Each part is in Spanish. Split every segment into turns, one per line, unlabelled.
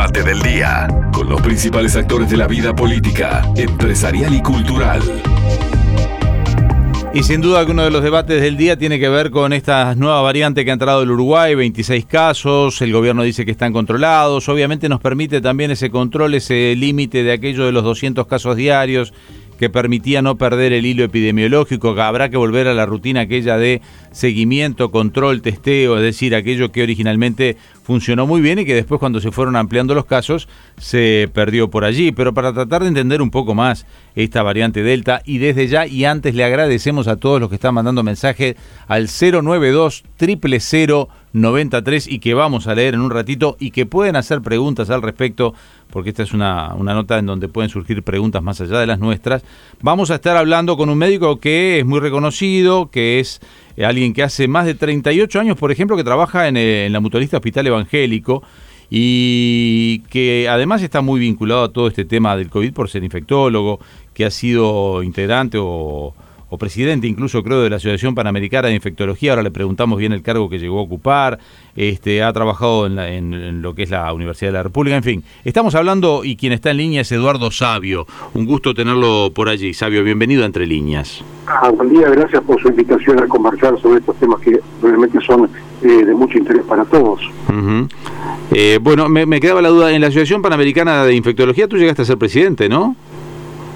debate del día, con los principales actores de la vida política, empresarial y cultural.
Y sin duda que uno de los debates del día tiene que ver con esta nueva variante que ha entrado el Uruguay, 26 casos, el gobierno dice que están controlados, obviamente nos permite también ese control, ese límite de aquello de los 200 casos diarios que permitía no perder el hilo epidemiológico, habrá que volver a la rutina aquella de seguimiento, control, testeo, es decir, aquello que originalmente funcionó muy bien y que después cuando se fueron ampliando los casos se perdió por allí. Pero para tratar de entender un poco más esta variante Delta y desde ya y antes le agradecemos a todos los que están mandando mensaje al 092 000 93 y que vamos a leer en un ratito y que pueden hacer preguntas al respecto, porque esta es una, una, nota en donde pueden surgir preguntas más allá de las nuestras. Vamos a estar hablando con un médico que es muy reconocido, que es eh, alguien que hace más de 38 años, por ejemplo, que trabaja en, eh, en la Mutualista Hospital Evangélico y que además está muy vinculado a todo este tema del COVID por ser infectólogo, que ha sido integrante o o presidente incluso creo de la Asociación Panamericana de Infectología, ahora le preguntamos bien el cargo que llegó a ocupar, este, ha trabajado en, lo que es la Universidad de la República, en fin, estamos hablando y quien está en línea es Eduardo Sabio, un gusto tenerlo por allí. Sabio, bienvenido a Entre Líneas.
Ah, buen día, gracias por su invitación a conversar sobre estos temas que realmente son eh, de mucho interés para todos.
Eh, bueno, me, me, quedaba la duda, en la Asociación Panamericana de Infectología tú llegaste a ser presidente, ¿no?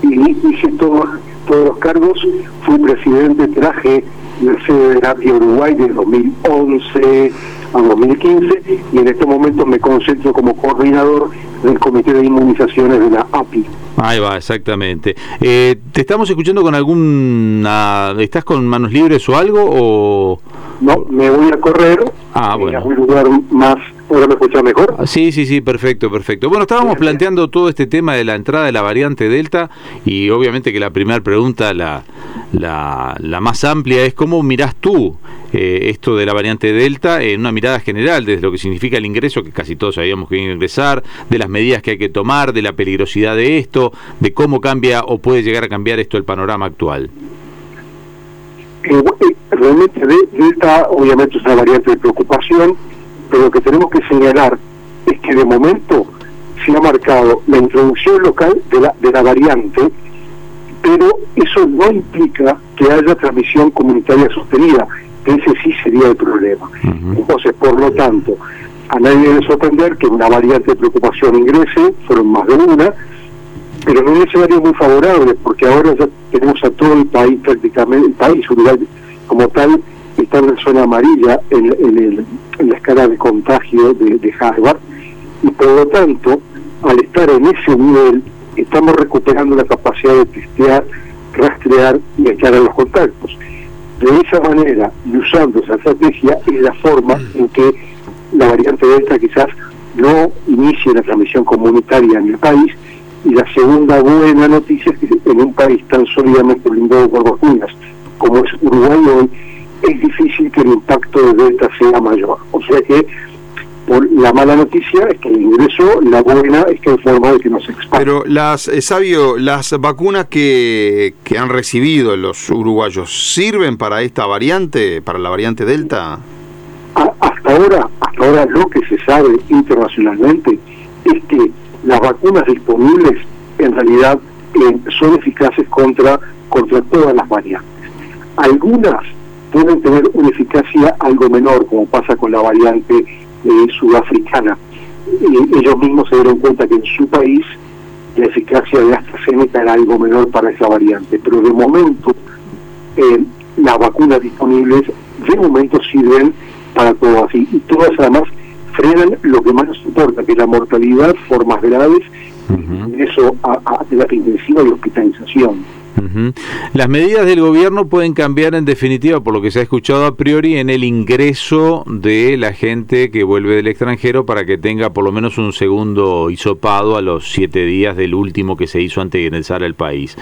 Y hice todo todos los cargos. Fui presidente, traje la sede de API Uruguay de 2011 a 2015 y en este momento me concentro como coordinador del Comité de Inmunizaciones de la API.
Ahí va, exactamente. Eh, ¿Te estamos escuchando con alguna... ¿Estás con manos libres o algo? O...
No, me voy a correr.
Ah, bueno.
A un lugar más ¿Ahora me escucha mejor?
Ah, sí, sí, sí, perfecto, perfecto. Bueno, estábamos planteando todo este tema de la entrada de la variante Delta y obviamente que la primera pregunta, la, la, la, más amplia, es cómo mirás tú eh, esto de la variante Delta en una mirada general, desde lo que significa el ingreso, que casi todos sabíamos que iba a ingresar, de las medidas que hay que tomar, de la peligrosidad de esto, de cómo cambia o puede llegar a cambiar esto el panorama actual.
Eh, realmente Delta obviamente es una variante de preocupación pero lo que tenemos que señalar es que de momento se ha marcado la introducción local de la, de la variante, pero eso no implica que haya transmisión comunitaria sostenida, ese sí sería el problema. Entonces, por lo tanto, a nadie debe sorprender que una variante de preocupación ingrese, fueron más de una, pero no es escenario muy favorable, porque ahora ya tenemos a todo el país prácticamente, el país Uruguay como tal, está en zona amarilla en, la escala de contagio de, Harvard y por lo tanto al estar en ese nivel estamos recuperando la capacidad de testear, rastrear y echar a los contactos. De esa manera y usando esa estrategia es la forma en que la variante Delta quizás no inicie la transmisión comunitaria en el país y la segunda buena noticia es que en un país tan sólidamente blindado por vacunas como es Uruguay hoy, es difícil que el impacto de Delta sea mayor. O sea que por la mala noticia es que el ingreso, la buena es que hay forma de que no se expanda.
Pero las, eh, Sabio, las vacunas que, que han recibido los uruguayos, ¿sirven para esta variante, para la variante Delta?
hasta ahora, hasta ahora lo que se sabe internacionalmente es que las vacunas disponibles en realidad eh, son eficaces contra, contra todas las variantes. Algunas pueden tener una eficacia algo menor, como pasa con la variante eh, sudafricana. ellos mismos se dieron cuenta que en su país la eficacia de AstraZeneca era algo menor para esa variante, pero de momento eh, las vacunas disponibles de momento sirven para todo así, y todas además frenan lo que más nos importa, que es la mortalidad, formas graves, eso a, a terapia intensiva y hospitalización.
Las medidas del gobierno pueden cambiar en definitiva, por lo que se ha escuchado a priori, en el ingreso de la gente que vuelve del extranjero para que tenga por lo menos un segundo hisopado a los siete días del último que se hizo antes de ingresar al país.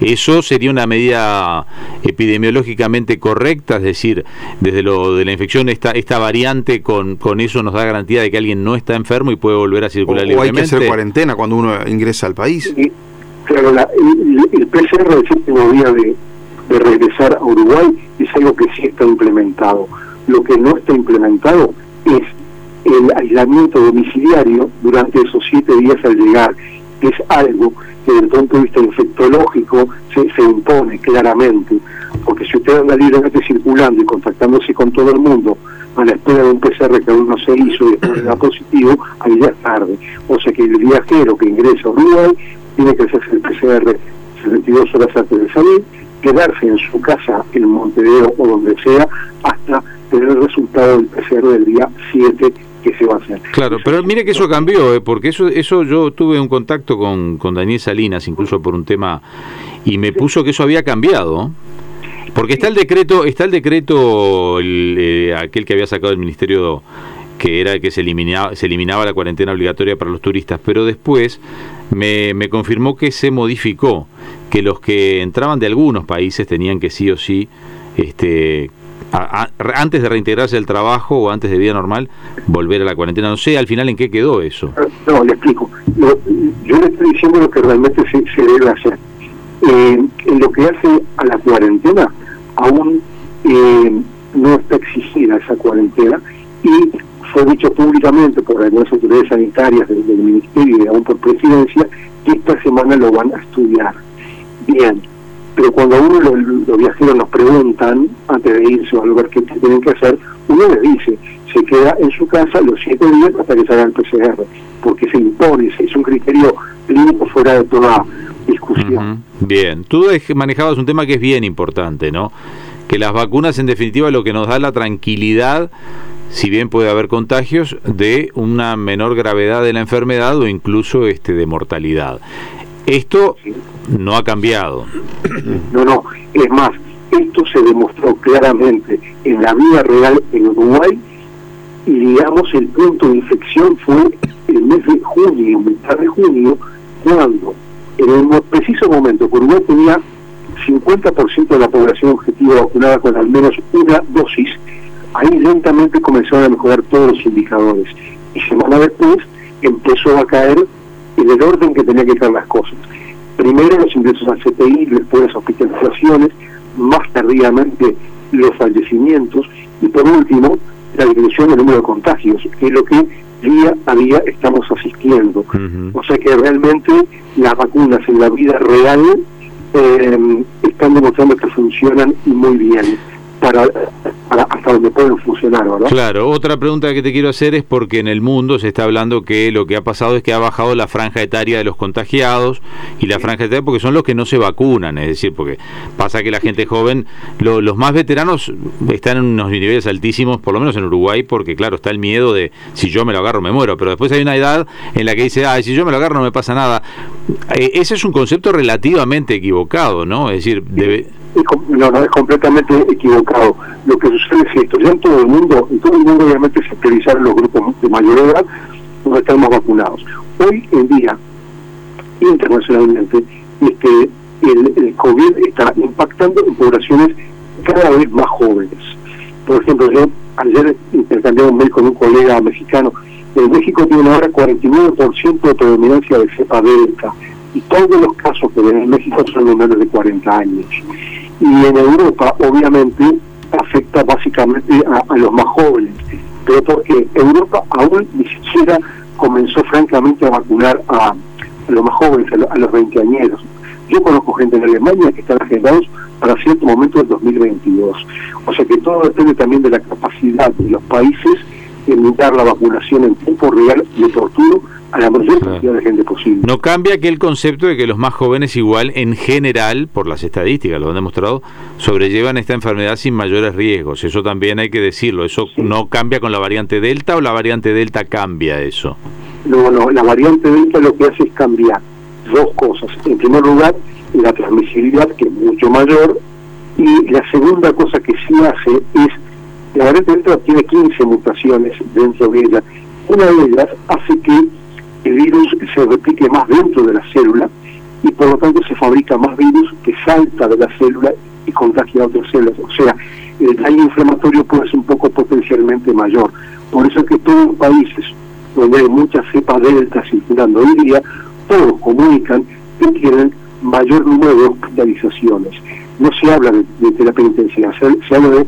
¿Eso sería una medida epidemiológicamente correcta? Es decir, desde lo de la infección, esta, esta variante con, con eso nos da garantía de que alguien no está enfermo y puede volver a circular
libremente. O hay que hacer cuarentena cuando uno ingresa al país.
Claro, la, el, PCR del séptimo día de, regresar a Uruguay es algo que sí está implementado. Lo que no está implementado es el aislamiento domiciliario durante esos siete días al llegar es algo que desde el punto de vista infectológico se, se impone claramente, porque si usted anda libremente circulando y contactándose con todo el mundo a la espera de un PCR que aún no se hizo y después da positivo, ahí ya es tarde. O sea que el viajero que ingresa a Uruguay tiene que hacerse el PCR 72 horas antes de salir, quedarse en su casa en Montevideo o donde sea hasta tener el resultado del PCR del día 7 que se va a hacer.
Claro, pero mire que eso cambió, ¿eh? porque eso eso yo tuve un contacto con, con Daniel Salinas, incluso por un tema, y me puso que eso había cambiado. Porque está el decreto, está el decreto, eh, aquel que había sacado el Ministerio que era el que se eliminaba, se eliminaba la cuarentena obligatoria para los turistas, pero después me, me confirmó que se modificó, que los que entraban de algunos países tenían que sí o sí este, antes de reintegrarse al trabajo o antes de vida normal, volver a la cuarentena. No sé al final en qué quedó eso.
No, le explico. yo le estoy diciendo lo que realmente se, debe hacer. Eh, en lo que hace a la cuarentena, aún eh, no está exigida esa cuarentena y fue dicho públicamente por algunas autoridades sanitarias del, Ministerio y aún por presidencia que esta semana lo van a estudiar. Bien, pero cuando uno los, viajeros nos preguntan antes de irse o al ver qué tienen que hacer, uno les dice, se queda en su casa los siete días hasta que se haga el PCR, porque se impone, es un criterio clínico fuera de toda discusión.
Bien, tú manejabas un tema que es bien importante, ¿no? Que las vacunas en definitiva lo que nos da la tranquilidad si bien puede haber contagios, de una menor gravedad de la enfermedad o incluso este de mortalidad. Esto no ha cambiado.
No, no, es más, esto se demostró claramente en la vida real en Uruguay y digamos el punto de infección fue el mes de junio, mitad de junio, cuando en el preciso momento que Uruguay tenía 50% de la población objetiva vacunada con al menos una dosis, ahí lentamente comenzaron a mejorar todos los indicadores. Y semana después empezó a caer en el orden que tenía que estar las cosas. Primero los ingresos al CPI, después las hospitalizaciones, más tardíamente los fallecimientos y por último la disminución del número de contagios, que es lo que día a día estamos asistiendo. O sea que realmente las vacunas en la vida real eh, están demostrando que funcionan muy bien para, hasta donde pueden funcionar, ¿verdad?
Claro, otra pregunta que te quiero hacer es porque en el mundo se está hablando que lo que ha pasado es que ha bajado la franja etaria de los contagiados y la franja etaria porque son los que no se vacunan, es decir, porque pasa que la gente joven, los más veteranos están en unos niveles altísimos, por lo menos en Uruguay, porque claro, está el miedo de si yo me lo agarro me muero, pero después hay una edad en la que dice, ay, si yo me lo agarro no me pasa nada. Eh, ese es un concepto relativamente equivocado, ¿no? Es decir, debe
no, no, es completamente equivocado. Lo que sucede es esto, ya en todo el mundo, en todo el mundo obviamente se priorizaron los grupos de mayor edad donde están más vacunados. Hoy en día, internacionalmente, este, el, el COVID está impactando en poblaciones cada vez más jóvenes. Por ejemplo, yo ayer intercambié un mail con un colega mexicano. En México tiene ahora 49% de predominancia de cepa delta y todos los casos que ven en México son menores de 40 años y en Europa obviamente afecta básicamente a, los más jóvenes, pero porque Europa aún ni siquiera comenzó francamente a vacunar a, los más jóvenes, a, los 20 añeros. Yo conozco gente en Alemania que están agendados para cierto momento del 2022. O sea que todo depende también de la capacidad de los países en dar la vacunación en tiempo real y oportuno a la mayor cantidad de gente posible.
No cambia que el concepto de que los más jóvenes igual, en general, por las estadísticas, lo han demostrado, sobrellevan esta enfermedad sin mayores riesgos. Eso también hay que decirlo. ¿Eso no cambia con la variante Delta o la variante Delta cambia eso?
No, no, la variante Delta lo que hace es cambiar dos cosas. En primer lugar, la transmisibilidad, que es mucho mayor, y la segunda cosa que sí hace es, la variante Delta tiene 15 mutaciones dentro de ella. Una de ellas hace que el virus se replique más dentro de la célula y por lo tanto se fabrica más virus que salta de la célula y contagia a otras células. O sea, el daño inflamatorio puede ser un poco potencialmente mayor. Por eso es que todos los países donde hay muchas cepas delta circulando hoy día, todos comunican que tienen mayor número de hospitalizaciones. No se habla de, terapia intensiva, se, habla de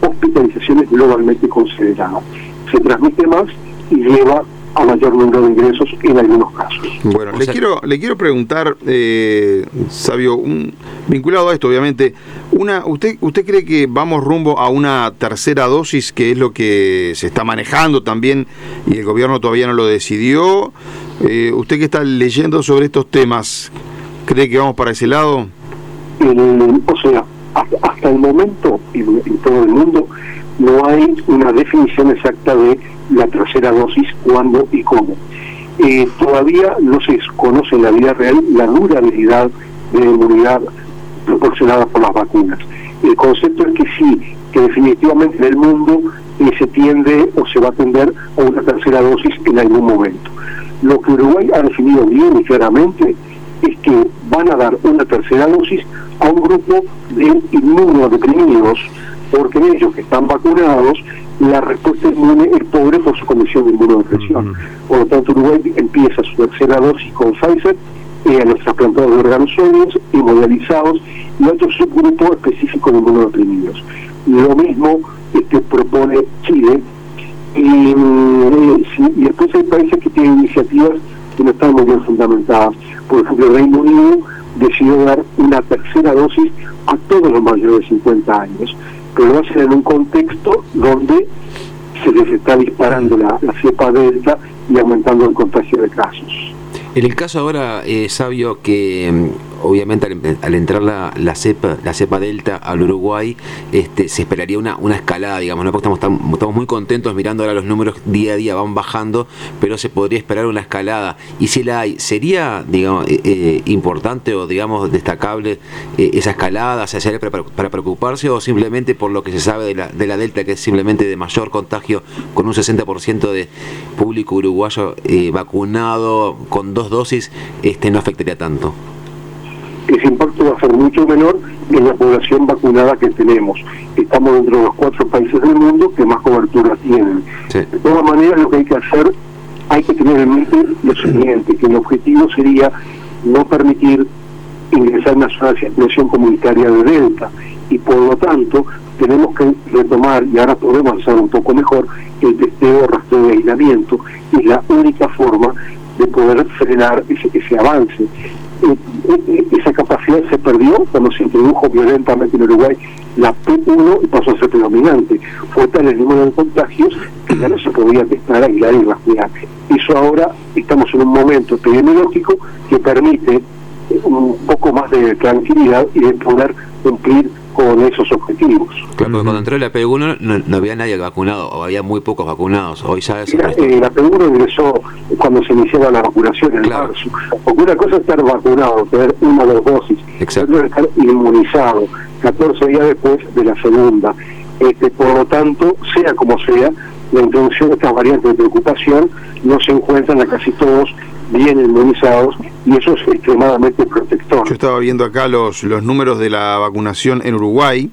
hospitalizaciones globalmente consideradas. se transmite más y lleva a mayor número de ingresos en algunos casos.
Bueno, le quiero le quiero preguntar, eh, Sabio, un, vinculado a esto, obviamente, una usted usted cree que vamos rumbo a una tercera dosis, que es lo que se está manejando también y el gobierno todavía no lo decidió. Eh, usted que está leyendo sobre estos temas, ¿cree que vamos para ese lado?
o sea, hasta, el momento en, en todo el mundo no hay una definición exacta de la tercera dosis, cuándo y cómo. Eh, todavía no se conoce en la vida real la durabilidad de la inmunidad proporcionada por las vacunas. El concepto es que sí, que definitivamente en el mundo eh, se tiende o se va a tender a una tercera dosis en algún momento. Lo que Uruguay ha definido bien y claramente es que van a dar una tercera dosis a un grupo de inmunodeprimidos, porque ellos que están vacunados la respuesta inmune es pobre por su condición de inmunodepresión. Por lo tanto, Uruguay empieza su tercera dosis con Pfizer eh, a los trasplantados de órganos sólidos, inmodalizados y otro subgrupo específico de inmunodeprimidos. Lo mismo este, propone Chile y, eh, y después hay países que tienen iniciativas que no están muy bien fundamentadas. Por ejemplo, el Reino Unido decidió dar una tercera dosis a todos los mayores de 50 años pero lo hacen en un contexto donde se les está disparando la, la cepa delta y aumentando el contagio de casos.
En el caso ahora, eh, Sabio, que mm, obviamente al, entrar la, cepa la cepa delta al Uruguay, este, se esperaría una, escalada, digamos, ¿no? Porque estamos, muy contentos mirando ahora los números día a día van bajando, pero se podría esperar una escalada. Y si la hay, ¿sería, digamos, eh, eh, importante o, digamos, destacable esa escalada? ¿Se hace para, para, preocuparse o simplemente por lo que se sabe de la, de la delta, que es simplemente de mayor contagio, con un 60% de público uruguayo vacunado, con dos dosis este no afectaría tanto?
Ese impacto va a ser mucho menor en la población vacunada que tenemos. Estamos dentro de los cuatro países del mundo que más cobertura tienen. De todas maneras, lo que hay que hacer, hay que tener en mente lo siguiente, que el objetivo sería no permitir ingresar en una zona de circulación comunitaria de Delta y por lo tanto tenemos que retomar, y ahora podemos hacer un poco mejor, el testeo, rastreo de aislamiento, es la única forma de poder frenar ese, avance. Eh, eh, esa capacidad se perdió cuando se introdujo violentamente en Uruguay la P1 y pasó a ser predominante. Fue tal el número de contagios que ya no se podía aislar y rastrear. Eso ahora estamos en un momento epidemiológico que permite un poco más de tranquilidad y de poder cumplir con esos objetivos.
Claro, cuando entró la P1 no, había nadie vacunado, o había muy pocos vacunados. Hoy ya
eh, la P1 ingresó cuando se iniciaba la vacunación en claro. marzo. Porque una cosa es estar vacunado, tener una o dos dosis, otra es estar inmunizado, 14 días después de la segunda. Este, por lo tanto, sea como sea, la introducción de estas variantes de preocupación no se encuentran a casi todos bien inmunizados y eso es extremadamente protector.
Yo estaba viendo acá los, los números de la vacunación en Uruguay.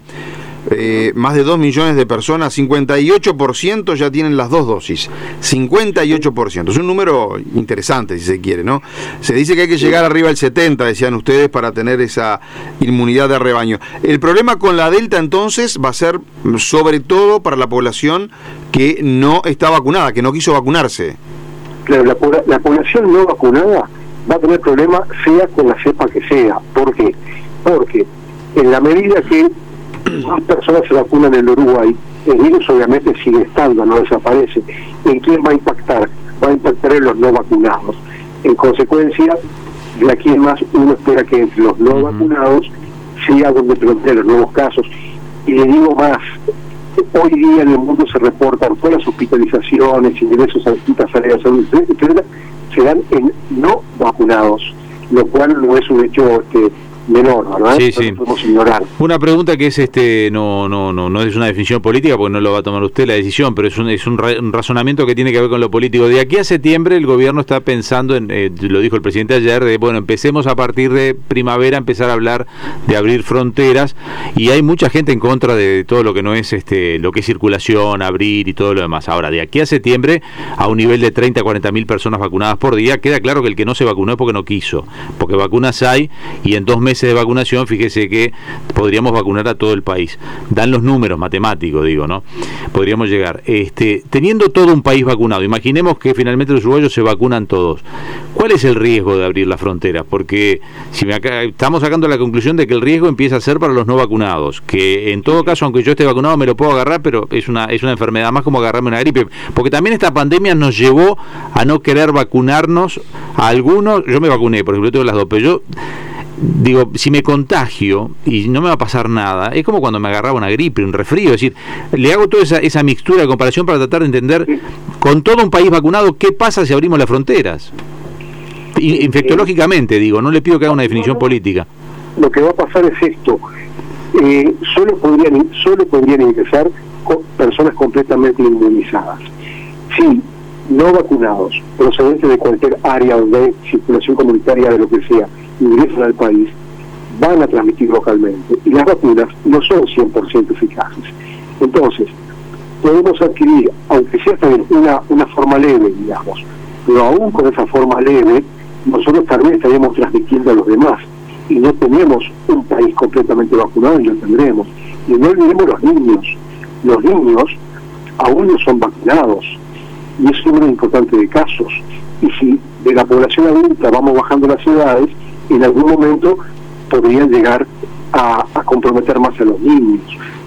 Eh, más de 2 millones de personas, 58% ya tienen las dos dosis. 58%. Es un número interesante, si se quiere, ¿no? Se dice que hay que llegar arriba al 70, decían ustedes, para tener esa inmunidad de rebaño. El problema con la Delta entonces va a ser sobre todo para la población que no está vacunada, que no quiso vacunarse.
Claro, la, la población no vacunada va a tener problemas sea con la cepa que sea. ¿Por qué? Porque en la medida que más personas se vacunan en Uruguay, el virus obviamente sigue estando, no desaparece. ¿En quién va a impactar? Va a impactar en los no vacunados. En consecuencia, de aquí en más uno espera que entre los no vacunados sea donde predominen los nuevos casos. Y le digo más, hoy día en el mundo se reportan todas las hospitalizaciones, ingresos a distintas áreas de salud, etcétera, se dan en no vacunados, lo cual no es un hecho este, menor, ¿verdad?
Sí, sí. podemos ignorar. Una pregunta que es este no no no no es una definición política porque no lo va a tomar usted la decisión, pero es un es un, razonamiento que tiene que ver con lo político. De aquí a septiembre el gobierno está pensando en eh, lo dijo el presidente ayer de bueno, empecemos a partir de primavera a empezar a hablar de abrir fronteras y hay mucha gente en contra de todo lo que no es este lo que es circulación, abrir y todo lo demás. Ahora, de aquí a septiembre a un nivel de 30 40 mil personas vacunadas por día, queda claro que el que no se vacunó es porque no quiso, porque vacunas hay y en dos meses meses de vacunación, fíjese que podríamos vacunar a todo el país. Dan los números matemáticos, digo, ¿no? Podríamos llegar. Este, teniendo todo un país vacunado, imaginemos que finalmente los uruguayos se vacunan todos. ¿Cuál es el riesgo de abrir las fronteras? Porque si me acá, estamos sacando la conclusión de que el riesgo empieza a ser para los no vacunados, que en todo caso, aunque yo esté vacunado, me lo puedo agarrar, pero es una, es una enfermedad más como agarrarme una gripe. Porque también esta pandemia nos llevó a no querer vacunarnos a algunos. Yo me vacuné, por ejemplo, tengo las dos, pero yo digo, si me contagio y no me va a pasar nada, es como cuando me agarraba una gripe, un resfrío, es decir, le hago toda esa, esa mixtura de comparación para tratar de entender con todo un país vacunado qué pasa si abrimos las fronteras. Infectológicamente, digo, no le pido que haga una definición política.
Lo que va a pasar es esto. Eh, solo podrían solo podrían ingresar personas completamente inmunizadas. Si no vacunados, procedentes de cualquier área donde hay circulación comunitaria de lo que sea, ingresan al país, van a transmitir localmente. Y las vacunas no son 100% eficaces. Entonces, podemos adquirir, aunque sea también una, una forma leve, digamos, pero aún con esa forma leve, nosotros también estaríamos transmitiendo a los demás. Y no tenemos un país completamente vacunado y lo tendremos. Y no olvidemos los niños. Los niños aún no son vacunados. Y es un importante de casos. Y si de la población adulta vamos bajando las edades, en algún momento podrían llegar a, a comprometer más a los niños,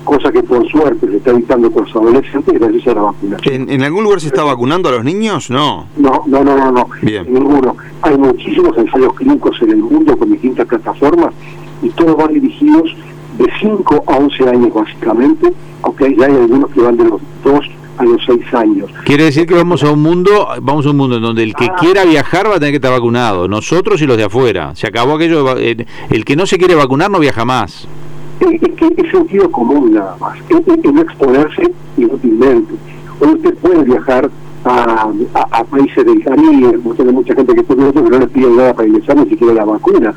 cosa que por suerte se está evitando con los adolescentes gracias a la vacunación.
¿En, en algún lugar se está vacunando a los niños? No.
No, no, no, no, no.
Bien.
Ninguno. Hay muchísimos ensayos clínicos en el mundo con distintas plataformas y todos van dirigidos de 5 a 11 años básicamente, aunque ya hay algunos que van de los 2 a los 6 años.
Quiere decir que vamos a un mundo, vamos a un mundo en donde el que
Ah.
quiera viajar va a tener que estar vacunado, nosotros y los de afuera. Se acabó aquello, de eh, el que no se quiere vacunar no viaja más.
Es, es que es sentido común nada más, es, no exponerse inútilmente. Hoy usted puede viajar a, a- a países Caribe, como tiene mucha gente que está viendo que no les piden nada para ingresar, ni siquiera la vacuna.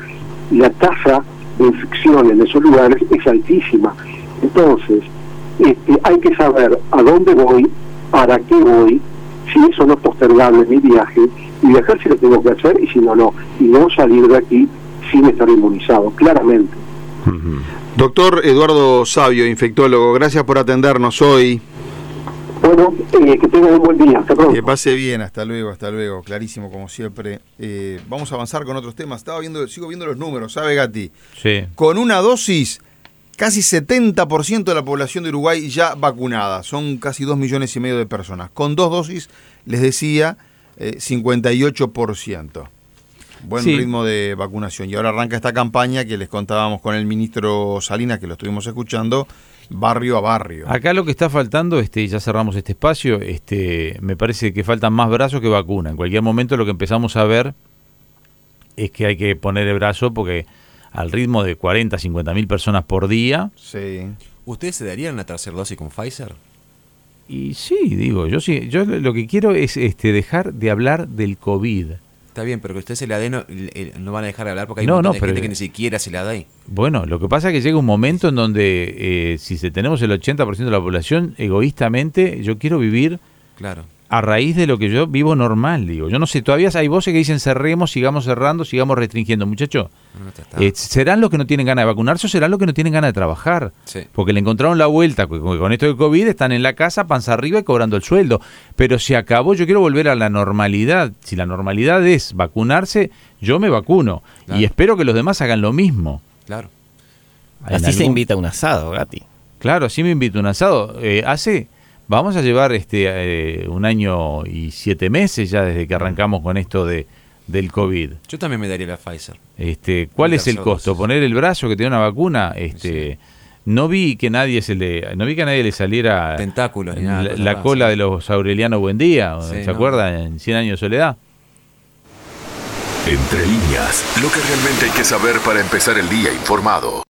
La tasa de infección en esos lugares es altísima. Entonces, este, hay que saber a dónde voy, para qué voy, si eso no es postergable mi viaje, y viajar si lo tengo que hacer y si no, no. Y no salir de aquí sin estar inmunizado, claramente.
Doctor Eduardo Sabio, infectólogo, gracias por atendernos hoy.
Bueno, eh, que tengan un buen día. Hasta pronto.
Que pase bien, hasta luego, hasta luego, clarísimo como siempre. Eh, vamos a avanzar con otros temas. Estaba viendo, sigo viendo los números, ¿sabe Gati?
Sí.
Con una dosis, casi 70% de la población de Uruguay ya vacunada. Son casi 2 millones y medio de personas. Con dos dosis, les decía, eh, 58%. Buen
Sí.
ritmo de vacunación. Y ahora arranca esta campaña que les contábamos con el ministro Salinas, que lo estuvimos escuchando, barrio a barrio.
Acá lo que está faltando, este, y ya cerramos este espacio, este, me parece que faltan más brazos que vacuna. En cualquier momento lo que empezamos a ver es que hay que poner el brazo porque al ritmo de 40, 50 mil personas por día,
Sí.
¿Ustedes se darían una tercera dosis con Pfizer?
y sí, digo, yo sí, yo lo que quiero es este, dejar de hablar del COVID.
Está bien, pero que ustedes se la den, no, eh, no van a dejar de hablar porque hay
No,
un montón
no,
de
pero-
gente que ni siquiera se la da.
Bueno, lo que pasa es que llega un momento en donde eh, si se tenemos el 80% de la población, egoístamente, yo quiero vivir
Claro.
A raíz de lo que yo vivo normal, digo. Yo no sé, todavía hay voces que dicen cerremos, sigamos cerrando, sigamos restringiendo. Muchachos,
No,
eh, ¿serán los que no tienen ganas de vacunarse o serán los que no tienen ganas de trabajar?
Sí.
Porque le encontraron la vuelta, con, esto del COVID están en la casa, panza arriba y cobrando el sueldo. Pero se acabó, yo quiero volver a la normalidad. Si la normalidad es vacunarse, yo me vacuno.
Claro.
Y espero que los demás hagan lo mismo.
Claro.
Así se invita a un asado, Gati.
Claro, así me invito a un asado. Eh, hace, vamos a llevar este eh, un año y siete meses ya desde que arrancamos con esto de del COVID.
Yo también me daría la Pfizer.
Este, ¿cuál es el costo?
dosis.
Poner el brazo que da una vacuna. Este, no vi que nadie se le, no vi que a nadie le saliera
Tentáculos ni nada,
la, cola de los Aureliano Buendía.
Sí,
¿Se
no.
acuerdan? En 100 años de soledad.
Entre líneas, lo que realmente hay que saber para empezar el día informado.